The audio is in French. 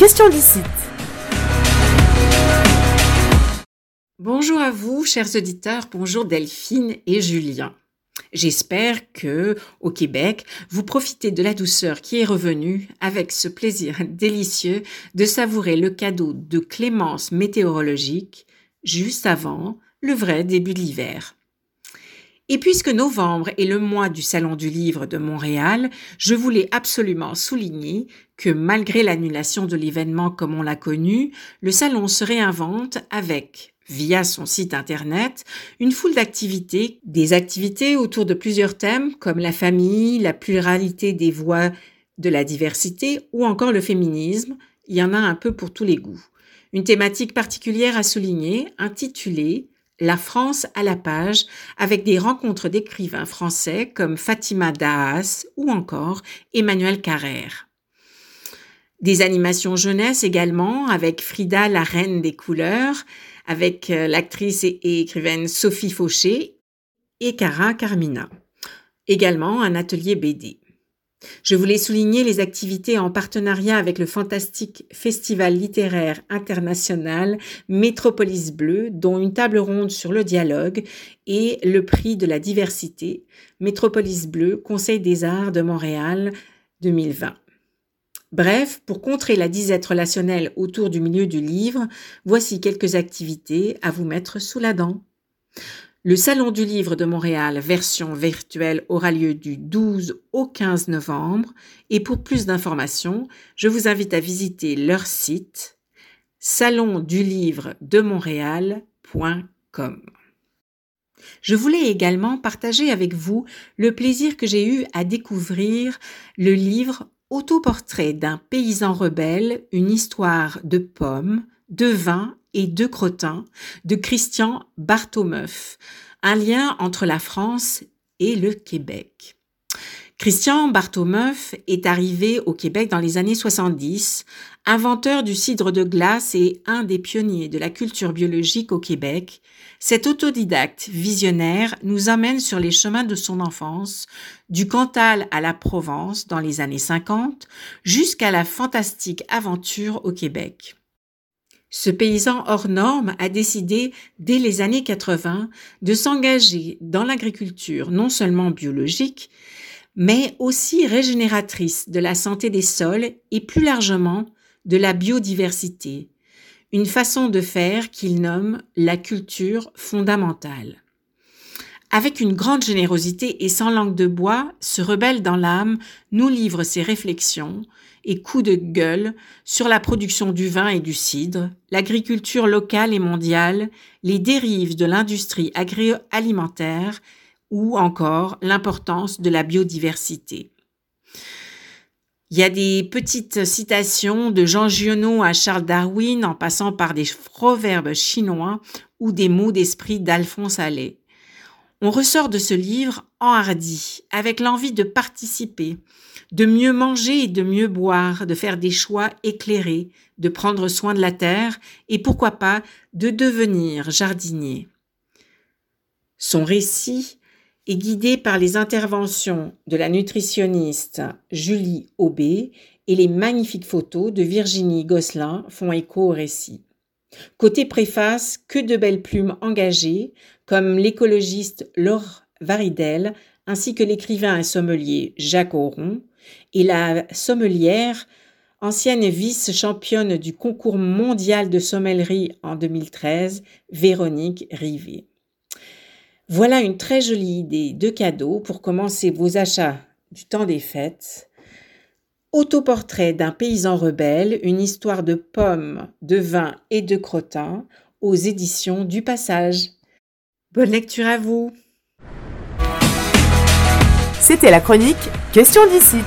question d'ici. Bonjour à vous, chers auditeurs. Bonjour Delphine et Julien. J'espère que, au Québec, vous profitez de la douceur qui est revenue avec ce plaisir délicieux de savourer le cadeau de clémence météorologique juste avant le vrai début de l'hiver. Et puisque novembre est le mois du Salon du Livre de Montréal, je voulais absolument souligner que malgré l'annulation de l'événement comme on l'a connu, le salon se réinvente avec via son site internet une foule d'activités, des activités autour de plusieurs thèmes comme la famille, la pluralité des voix de la diversité ou encore le féminisme. Il y en a un peu pour tous les goûts. Une thématique particulière à souligner, intitulée la France à la page avec des rencontres d'écrivains français comme Fatima Daas ou encore Emmanuel Carrère. Des animations jeunesse également avec Frida la reine des couleurs, avec euh, l'actrice et écrivaine Sophie Fauché et Cara Carmina. Également un atelier BD. Je voulais souligner les activités en partenariat avec le fantastique Festival littéraire international Métropolis Bleu, dont une table ronde sur le dialogue et le prix de la diversité Métropolis Bleu, Conseil des arts de Montréal 2020. Bref, pour contrer la disette relationnelle autour du milieu du livre, voici quelques activités à vous mettre sous la dent. Le Salon du Livre de Montréal version virtuelle aura lieu du 12 au 15 novembre et pour plus d'informations, je vous invite à visiter leur site salondulivredemontréal.com. Je voulais également partager avec vous le plaisir que j'ai eu à découvrir le livre Autoportrait d'un paysan rebelle, une histoire de pommes, de vin et de crottin de Christian Barthomeuf, un lien entre la France et le Québec. Christian Barthomeuf est arrivé au Québec dans les années 70, inventeur du cidre de glace et un des pionniers de la culture biologique au Québec. Cet autodidacte visionnaire nous amène sur les chemins de son enfance, du Cantal à la Provence dans les années 50, jusqu'à la fantastique aventure au Québec. Ce paysan hors norme a décidé, dès les années 80, de s'engager dans l'agriculture non seulement biologique, mais aussi régénératrice de la santé des sols et plus largement de la biodiversité, une façon de faire qu'il nomme la culture fondamentale. Avec une grande générosité et sans langue de bois, ce rebelle dans l'âme nous livre ses réflexions et coups de gueule sur la production du vin et du cidre, l'agriculture locale et mondiale, les dérives de l'industrie agroalimentaire ou encore l'importance de la biodiversité. Il y a des petites citations de Jean Giono à Charles Darwin en passant par des proverbes chinois ou des mots d'esprit d'Alphonse Allais. On ressort de ce livre enhardi, avec l'envie de participer, de mieux manger et de mieux boire, de faire des choix éclairés, de prendre soin de la terre et pourquoi pas de devenir jardinier. Son récit est guidé par les interventions de la nutritionniste Julie Aubé et les magnifiques photos de Virginie Gosselin font écho au récit. Côté préface, que de belles plumes engagées, comme l'écologiste Laure Varidel, ainsi que l'écrivain et sommelier Jacques Auron, et la sommelière, ancienne vice-championne du concours mondial de sommellerie en 2013, Véronique Rivet. Voilà une très jolie idée de cadeau pour commencer vos achats du temps des fêtes. Autoportrait d'un paysan rebelle, une histoire de pommes, de vin et de crottin aux éditions du Passage. Bonne lecture à vous. C'était la chronique Question d'ici.